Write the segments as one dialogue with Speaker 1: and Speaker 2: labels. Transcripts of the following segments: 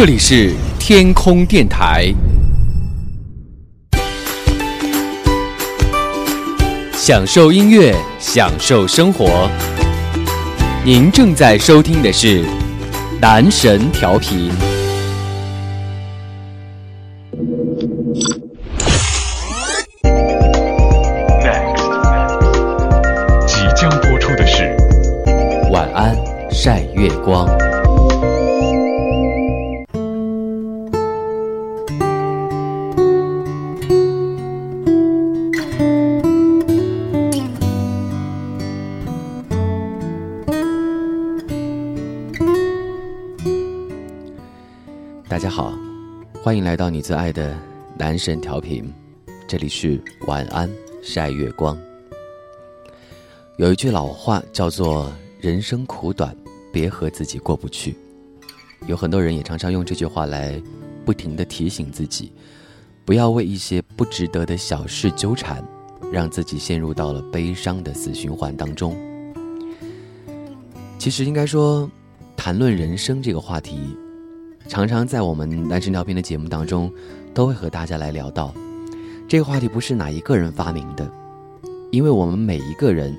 Speaker 1: 这里是天空电台，享受音乐，享受生活。您正在收听的是男神调频。欢迎来到你最爱的男神调频，这里是晚安晒月光。有一句老话叫做“人生苦短，别和自己过不去”，有很多人也常常用这句话来不停的提醒自己，不要为一些不值得的小事纠缠，让自己陷入到了悲伤的死循环当中。其实应该说，谈论人生这个话题。常常在我们男神调频的节目当中，都会和大家来聊到这个话题，不是哪一个人发明的，因为我们每一个人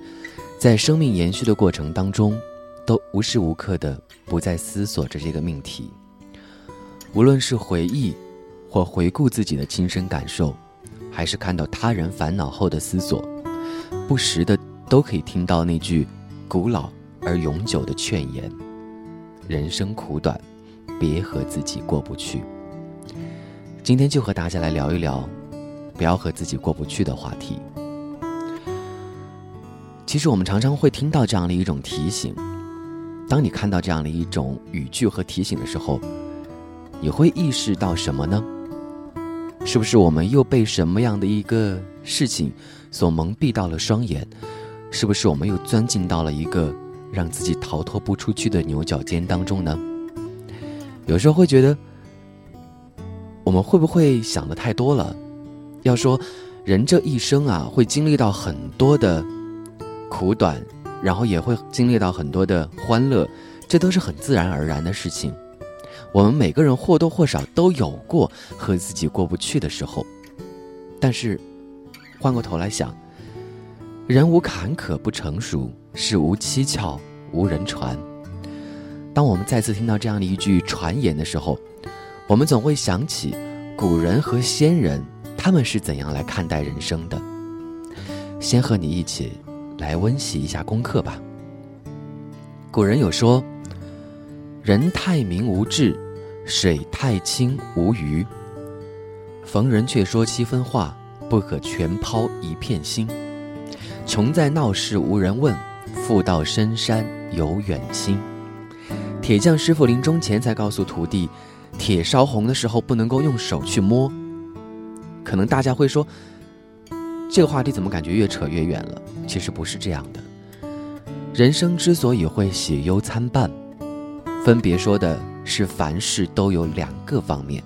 Speaker 1: 在生命延续的过程当中，都无时无刻的不在思索着这个命题。无论是回忆或回顾自己的亲身感受，还是看到他人烦恼后的思索，不时的都可以听到那句古老而永久的劝言：人生苦短。别和自己过不去。今天就和大家来聊一聊，不要和自己过不去的话题。其实我们常常会听到这样的一种提醒，当你看到这样的一种语句和提醒的时候，你会意识到什么呢？是不是我们又被什么样的一个事情所蒙蔽到了双眼？是不是我们又钻进到了一个让自己逃脱不出去的牛角尖当中呢？有时候会觉得，我们会不会想的太多了？要说人这一生啊，会经历到很多的苦短，然后也会经历到很多的欢乐，这都是很自然而然的事情。我们每个人或多或少都有过和自己过不去的时候，但是换过头来想，人无坎坷不成熟，事无蹊跷无人传。当我们再次听到这样的一句传言的时候，我们总会想起古人和先人他们是怎样来看待人生的。先和你一起来温习一下功课吧。古人有说：“人太明无智，水太清无鱼。逢人却说七分话，不可全抛一片心。穷在闹市无人问，富到深山有远亲。”铁匠师傅临终前才告诉徒弟，铁烧红的时候不能够用手去摸。可能大家会说，这个话题怎么感觉越扯越远了？其实不是这样的。人生之所以会喜忧参半，分别说的是凡事都有两个方面，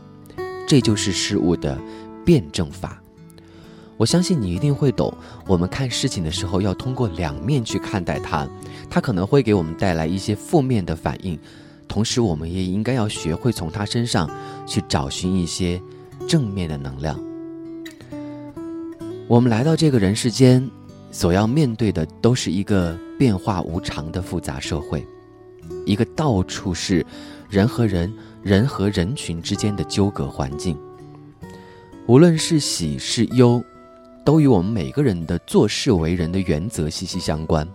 Speaker 1: 这就是事物的辩证法。我相信你一定会懂，我们看事情的时候要通过两面去看待它。它可能会给我们带来一些负面的反应，同时我们也应该要学会从他身上去找寻一些正面的能量。我们来到这个人世间，所要面对的都是一个变化无常的复杂社会，一个到处是人和人、人和人群之间的纠葛环境。无论是喜是忧，都与我们每个人的做事为人的原则息息相关。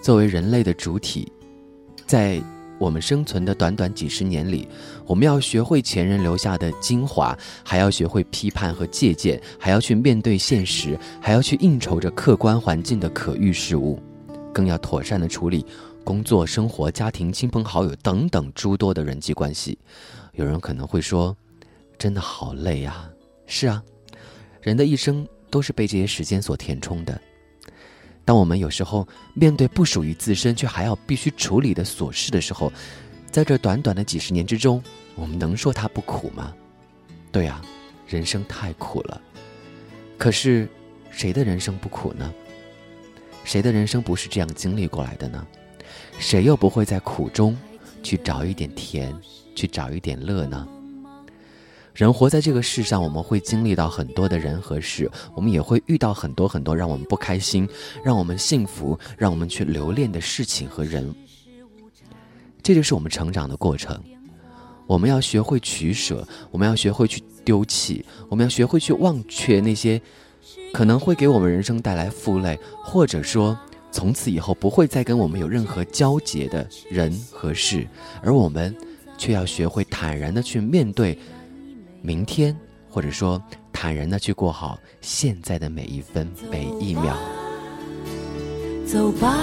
Speaker 1: 作为人类的主体，在我们生存的短短几十年里，我们要学会前人留下的精华，还要学会批判和借鉴，还要去面对现实，还要去应酬着客观环境的可遇事物，更要妥善的处理工作、生活、家庭、亲朋好友等等诸多的人际关系。有人可能会说：“真的好累啊！”是啊，人的一生都是被这些时间所填充的。当我们有时候面对不属于自身却还要必须处理的琐事的时候，在这短短的几十年之中，我们能说它不苦吗？对呀，人生太苦了。可是，谁的人生不苦呢？谁的人生不是这样经历过来的呢？谁又不会在苦中去找一点甜，去找一点乐呢？人活在这个世上，我们会经历到很多的人和事，我们也会遇到很多很多让我们不开心、让我们幸福、让我们去留恋的事情和人。这就是我们成长的过程。我们要学会取舍，我们要学会去丢弃，我们要学会去忘却那些可能会给我们人生带来负累，或者说从此以后不会再跟我们有任何交集的人和事，而我们却要学会坦然的去面对。明天，或者说坦然的去过好现在的每一分每一秒。
Speaker 2: 走吧，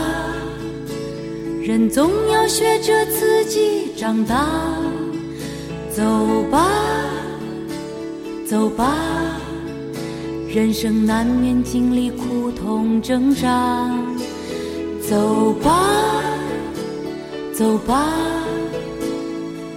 Speaker 2: 人总要学着自己长大。走吧，走吧，人生难免经历苦痛挣扎。走吧，走吧。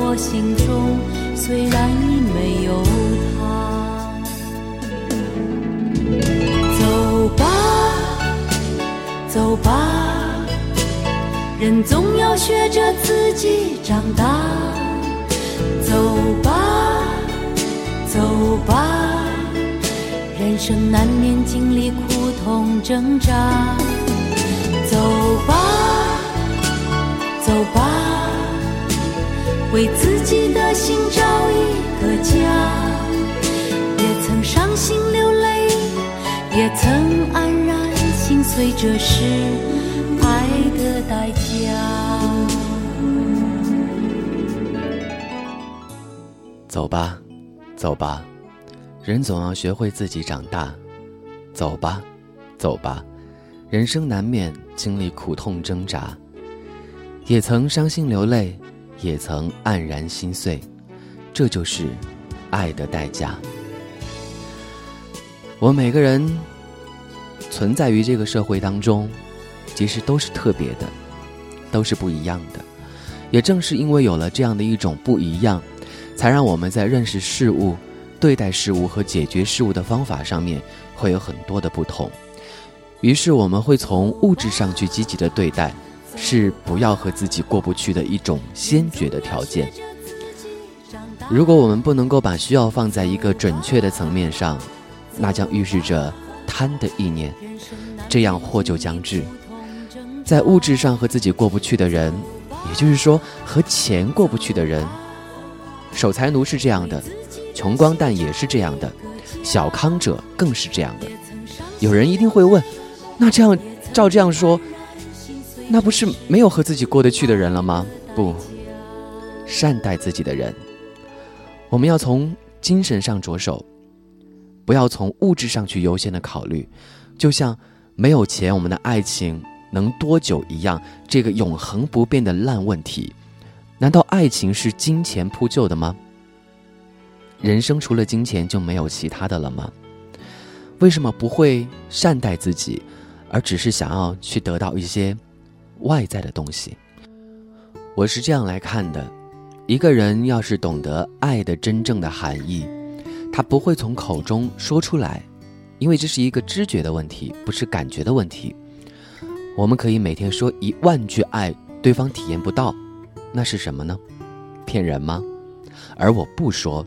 Speaker 2: 我心中，虽然已没有他。走吧，走吧，人总要学着自己长大。走吧，走吧，人生难免经历苦痛挣扎。走吧，走吧，为自己的心找一个家。也曾伤心流泪，也曾黯然心碎，这是爱的代价。
Speaker 1: 走吧，走吧，人总要学会自己长大。走吧，走吧。人生难免经历苦痛挣扎，也曾伤心流泪，也曾黯然心碎，这就是爱的代价。我们每个人存在于这个社会当中，其实都是特别的，都是不一样的。也正是因为有了这样的一种不一样，才让我们在认识事物、对待事物和解决事物的方法上面会有很多的不同。于是我们会从物质上去积极的对待，是不要和自己过不去的一种先决的条件。如果我们不能够把需要放在一个准确的层面上，那将预示着贪的意念，这样祸就将至。在物质上和自己过不去的人，也就是说和钱过不去的人，守财奴是这样的，穷光蛋也是这样的，小康者更是这样的。有人一定会问。那这样，照这样说，那不是没有和自己过得去的人了吗？不，善待自己的人，我们要从精神上着手，不要从物质上去优先的考虑。就像没有钱，我们的爱情能多久一样，这个永恒不变的烂问题，难道爱情是金钱铺就的吗？人生除了金钱就没有其他的了吗？为什么不会善待自己？而只是想要去得到一些外在的东西，我是这样来看的：一个人要是懂得爱的真正的含义，他不会从口中说出来，因为这是一个知觉的问题，不是感觉的问题。我们可以每天说一万句爱，对方体验不到，那是什么呢？骗人吗？而我不说，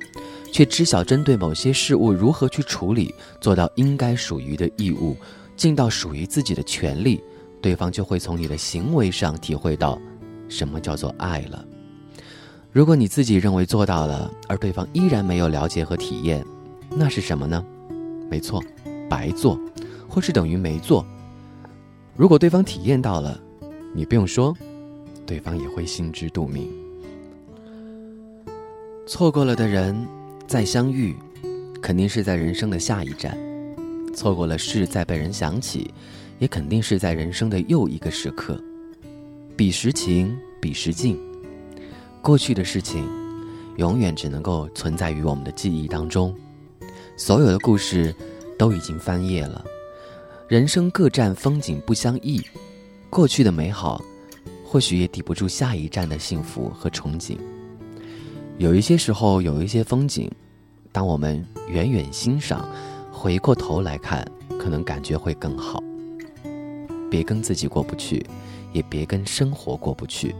Speaker 1: 却知晓针对某些事物如何去处理，做到应该属于的义务。尽到属于自己的权利，对方就会从你的行为上体会到什么叫做爱了。如果你自己认为做到了，而对方依然没有了解和体验，那是什么呢？没错，白做，或是等于没做。如果对方体验到了，你不用说，对方也会心知肚明。错过了的人，再相遇，肯定是在人生的下一站；错过了事，再被人想起，也肯定是在人生的又一个时刻。彼时情，彼时境。过去的事情，永远只能够存在于我们的记忆当中。所有的故事都已经翻页了，人生各站风景不相异。过去的美好，或许也抵不住下一站的幸福和憧憬。有一些时候，有一些风景，当我们远远欣赏，回过头来看，可能感觉会更好。别跟自己过不去，也别跟生活过不去。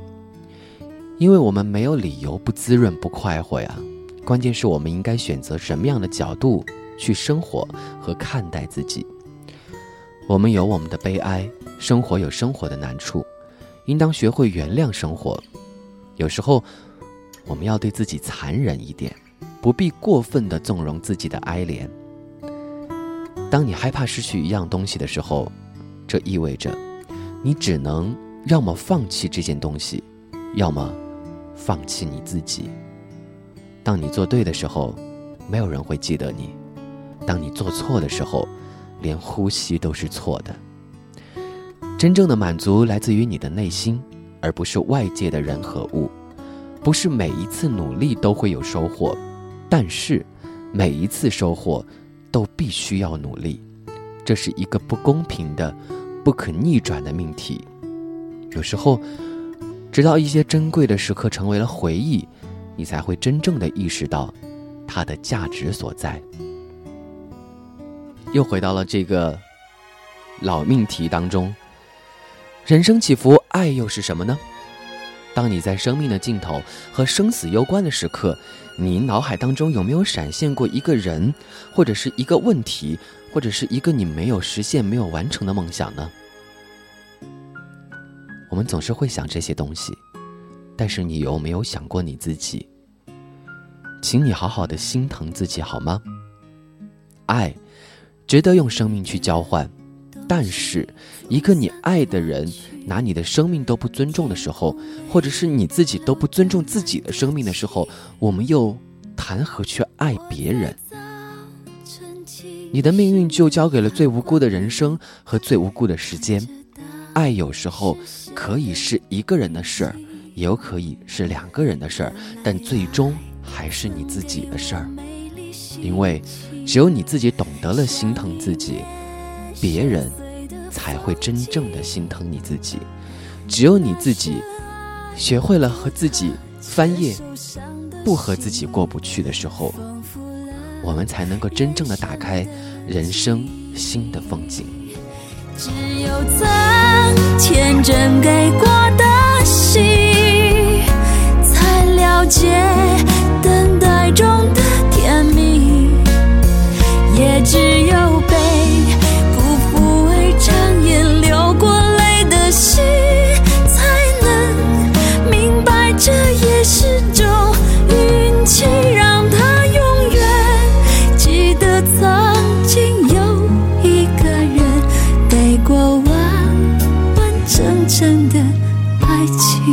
Speaker 1: 因为我们没有理由不滋润、不快活呀。关键是我们应该选择什么样的角度去生活和看待自己。我们有我们的悲哀，生活有生活的难处，应当学会原谅生活。有时候，我们要对自己残忍一点，不必过分的纵容自己的哀怜。当你害怕失去一样东西的时候，这意味着你只能要么放弃这件东西，要么。放弃你自己。当你做对的时候，没有人会记得你；当你做错的时候，连呼吸都是错的。真正的满足来自于你的内心，而不是外界的人和物。不是每一次努力都会有收获，但是每一次收获都必须要努力。这是一个不公平的、不可逆转的命题。有时候。直到一些珍贵的时刻成为了回忆，你才会真正的意识到它的价值所在。又回到了这个老命题当中：人生起伏，爱又是什么呢？当你在生命的尽头和生死攸关的时刻，你脑海当中有没有闪现过一个人，或者是一个问题，或者是一个你没有实现、没有完成的梦想呢？我们总是会想这些东西，但是你有没有想过你自己？请你好好的心疼自己好吗？爱，值得用生命去交换，但是一个你爱的人拿你的生命都不尊重的时候，或者是你自己都不尊重自己的生命的时候，我们又谈何去爱别人？你的命运就交给了最无辜的人生和最无辜的时间。爱有时候可以是一个人的事儿，也有可以是两个人的事儿，但最终还是你自己的事儿。因为只有你自己懂得了心疼自己，别人才会真正的心疼你自己。只有你自己学会了和自己翻页，不和自己过不去的时候，我们才能够真正的打开人生新的风景。
Speaker 2: 只有曾天真给过的心，才了解那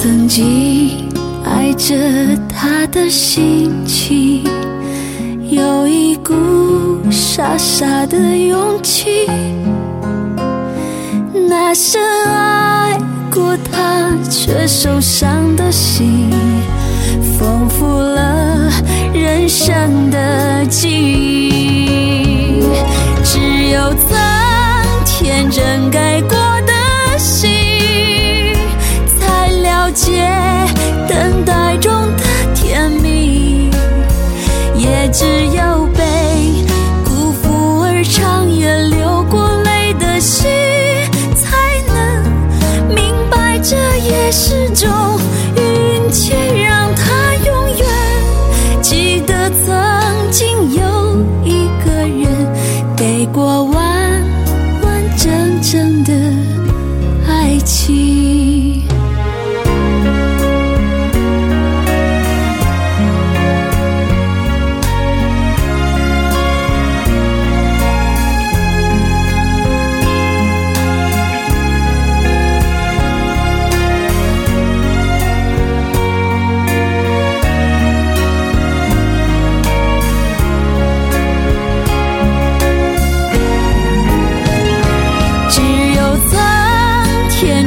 Speaker 2: 曾经爱着他的心情，有一股傻傻的勇气。那深爱过他却受伤的心，丰富了人生的记忆。只有曾天真给过的心。才了解等待中的甜蜜，也只有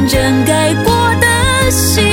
Speaker 2: 整改过的心。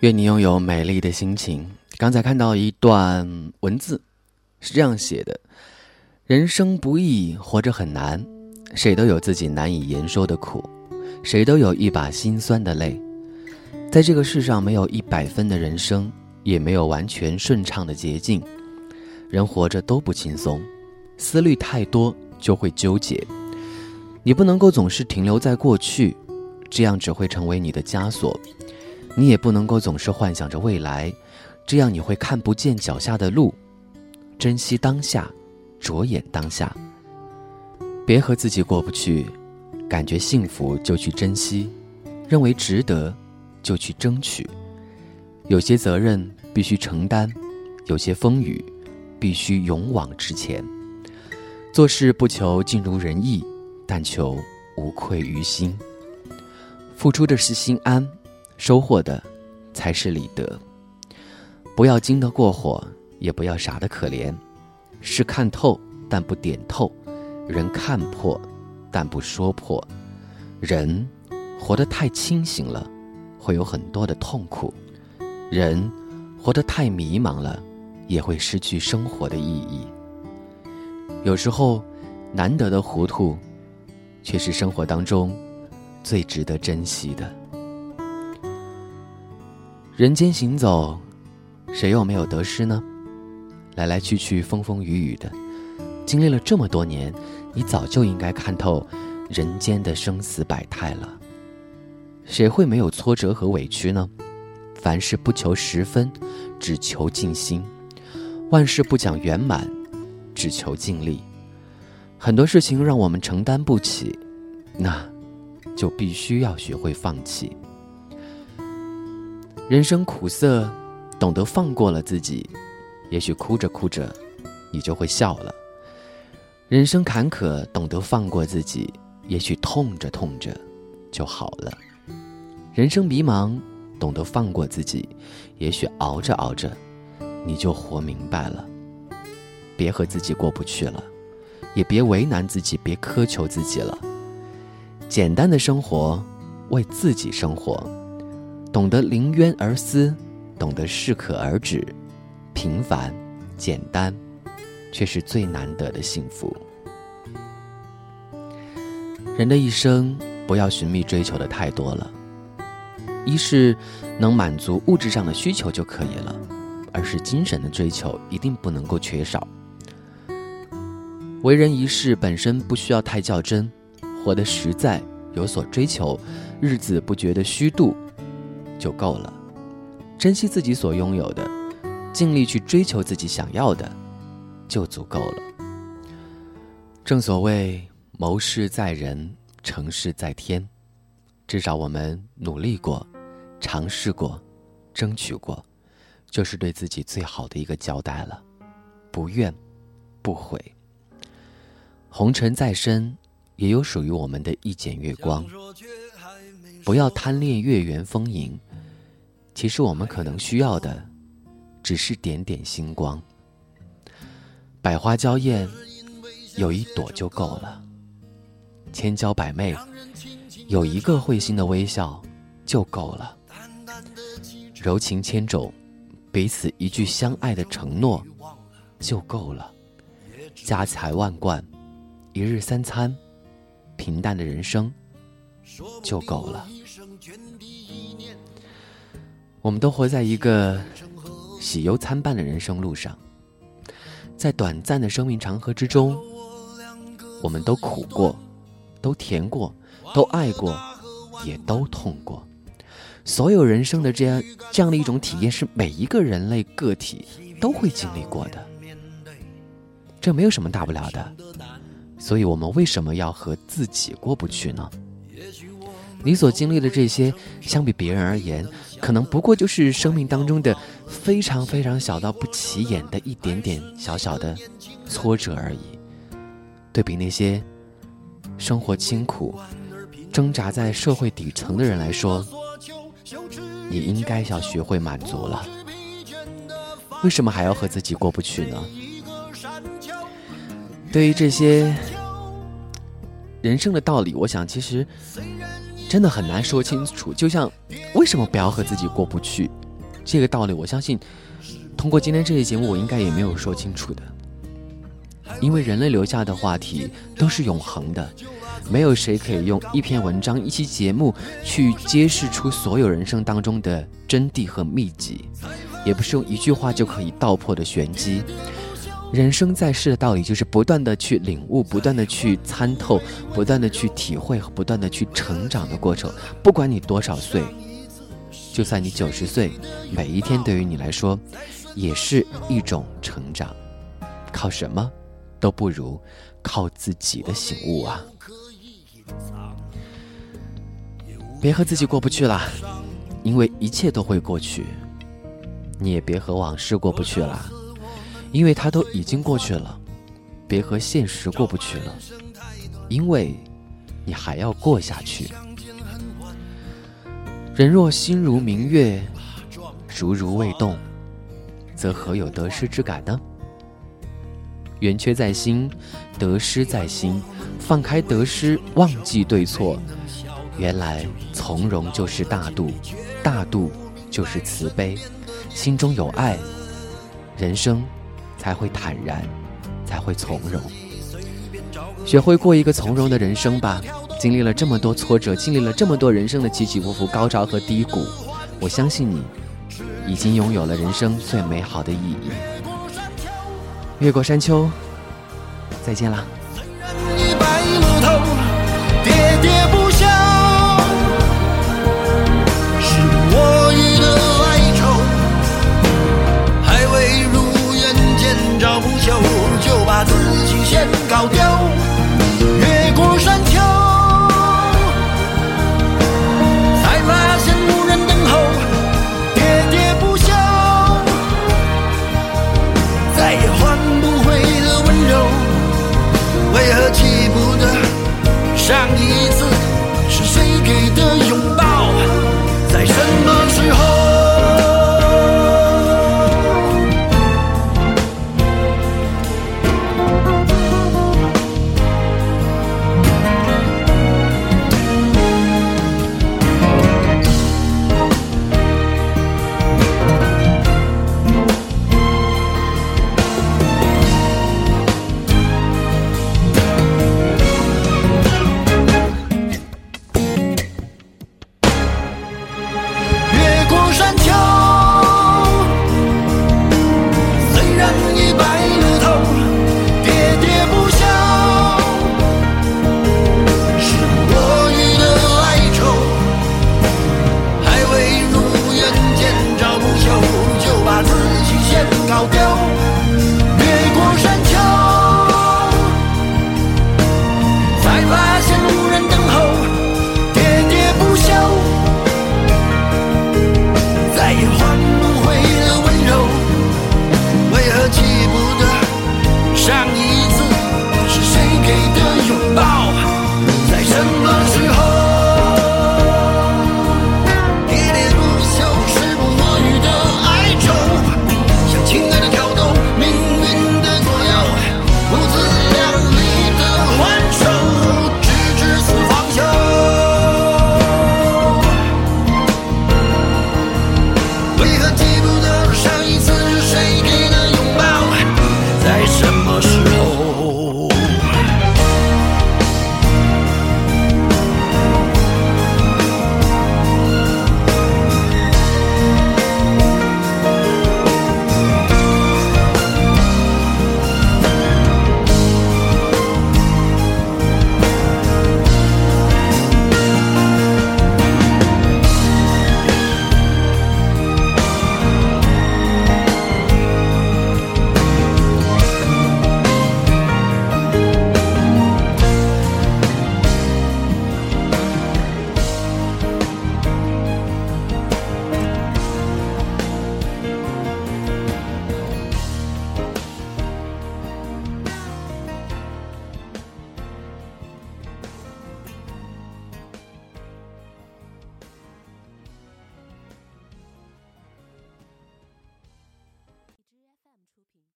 Speaker 1: 愿你拥有美丽的心情。刚才看到一段文字，是这样写的：人生不易，活着很难，谁都有自己难以言说的苦，谁都有一把心酸的泪。在这个世上，没有一百分的人生，也没有完全顺畅的捷径。人活着都不轻松，思虑太多就会纠结。你不能够总是停留在过去，这样只会成为你的枷锁。你也不能够总是幻想着未来，这样你会看不见脚下的路。珍惜当下，着眼当下。别和自己过不去，感觉幸福就去珍惜，认为值得就去争取。有些责任必须承担，有些风雨必须勇往直前。做事不求尽如人意，但求无愧于心。付出的是心安。收获的才是理德。不要精得过火，也不要傻得可怜。是看透，但不点透；人看破，但不说破。人活得太清醒了，会有很多的痛苦；人活得太迷茫了，也会失去生活的意义。有时候，难得的糊涂，却是生活当中最值得珍惜的。人间行走，谁又没有得失呢？来来去去，风风雨雨的，经历了这么多年，你早就应该看透人间的生死百态了。谁会没有挫折和委屈呢？凡事不求十分，只求尽心；万事不讲圆满，只求尽力。很多事情让我们承担不起，那就必须要学会放弃。人生苦涩，懂得放过了自己，也许哭着哭着，你就会笑了；人生坎坷，懂得放过自己，也许痛着痛着就好了；人生迷茫，懂得放过自己，也许熬着熬着，你就活明白了。别和自己过不去了，也别为难自己，别苛求自己了。简单的生活，为自己生活。懂得临渊而思，懂得适可而止，平凡、简单，却是最难得的幸福。人的一生，不要寻觅追求的太多了。一是能满足物质上的需求就可以了，而是精神的追求一定不能够缺少。为人一世本身不需要太较真，活得实在，有所追求，日子不觉得虚度。就够了，珍惜自己所拥有的，尽力去追求自己想要的，就足够了。正所谓谋事在人，成事在天，至少我们努力过，尝试过，争取过，就是对自己最好的一个交代了。不怨，不悔。红尘再深，也有属于我们的一剪月光。不要贪恋月圆风盈，其实我们可能需要的，只是点点星光。百花娇艳，有一朵就够了；千娇百媚，有一个会心的微笑就够了。柔情千种，彼此一句相爱的承诺就够了。家财万贯，一日三餐，平淡的人生就够了。我们都活在一个喜忧参半的人生路上，在短暂的生命长河之中，我们都苦过，都甜过，都爱过，也都痛过。所有人生的这样这样的一种体验，是每一个人类个体都会经历过的，这没有什么大不了的。所以，我们为什么要和自己过不去呢？你所经历的这些，相比别人而言，可能不过就是生命当中的非常非常小到不起眼的一点点小小的挫折而已。对比那些生活清苦、挣扎在社会底层的人来说，你应该要学会满足了。为什么还要和自己过不去呢？对于这些人生的道理，我想其实。真的很难说清楚，就像为什么不要和自己过不去这个道理，我相信通过今天这期节目，我应该也没有说清楚的。因为人类留下的话题都是永恒的，没有谁可以用一篇文章、一期节目去揭示出所有人生当中的真谛和秘籍，也不是用一句话就可以道破的玄机。人生在世的道理，就是不断的去领悟，不断的去参透，不断的去体会和不断的去成长的过程。不管你多少岁，就算你九十岁，每一天对于你来说，也是一种成长。靠什么，都不如靠自己的醒悟啊！别和自己过不去了，因为一切都会过去。你也别和往事过不去了。因为它都已经过去了，别和现实过不去了，因为你还要过下去。人若心如明月，如如未动，则何有得失之感呢？圆缺在心，得失在心。放开得失，忘记对错，原来从容就是大度，大度就是慈悲。心中有爱，人生。才会坦然，才会从容。学会过一个从容的人生吧。经历了这么多挫折，经历了这么多人生的起起伏伏、高潮和低谷，我相信你已经拥有了人生最美好的意义。越过山丘，再见啦。高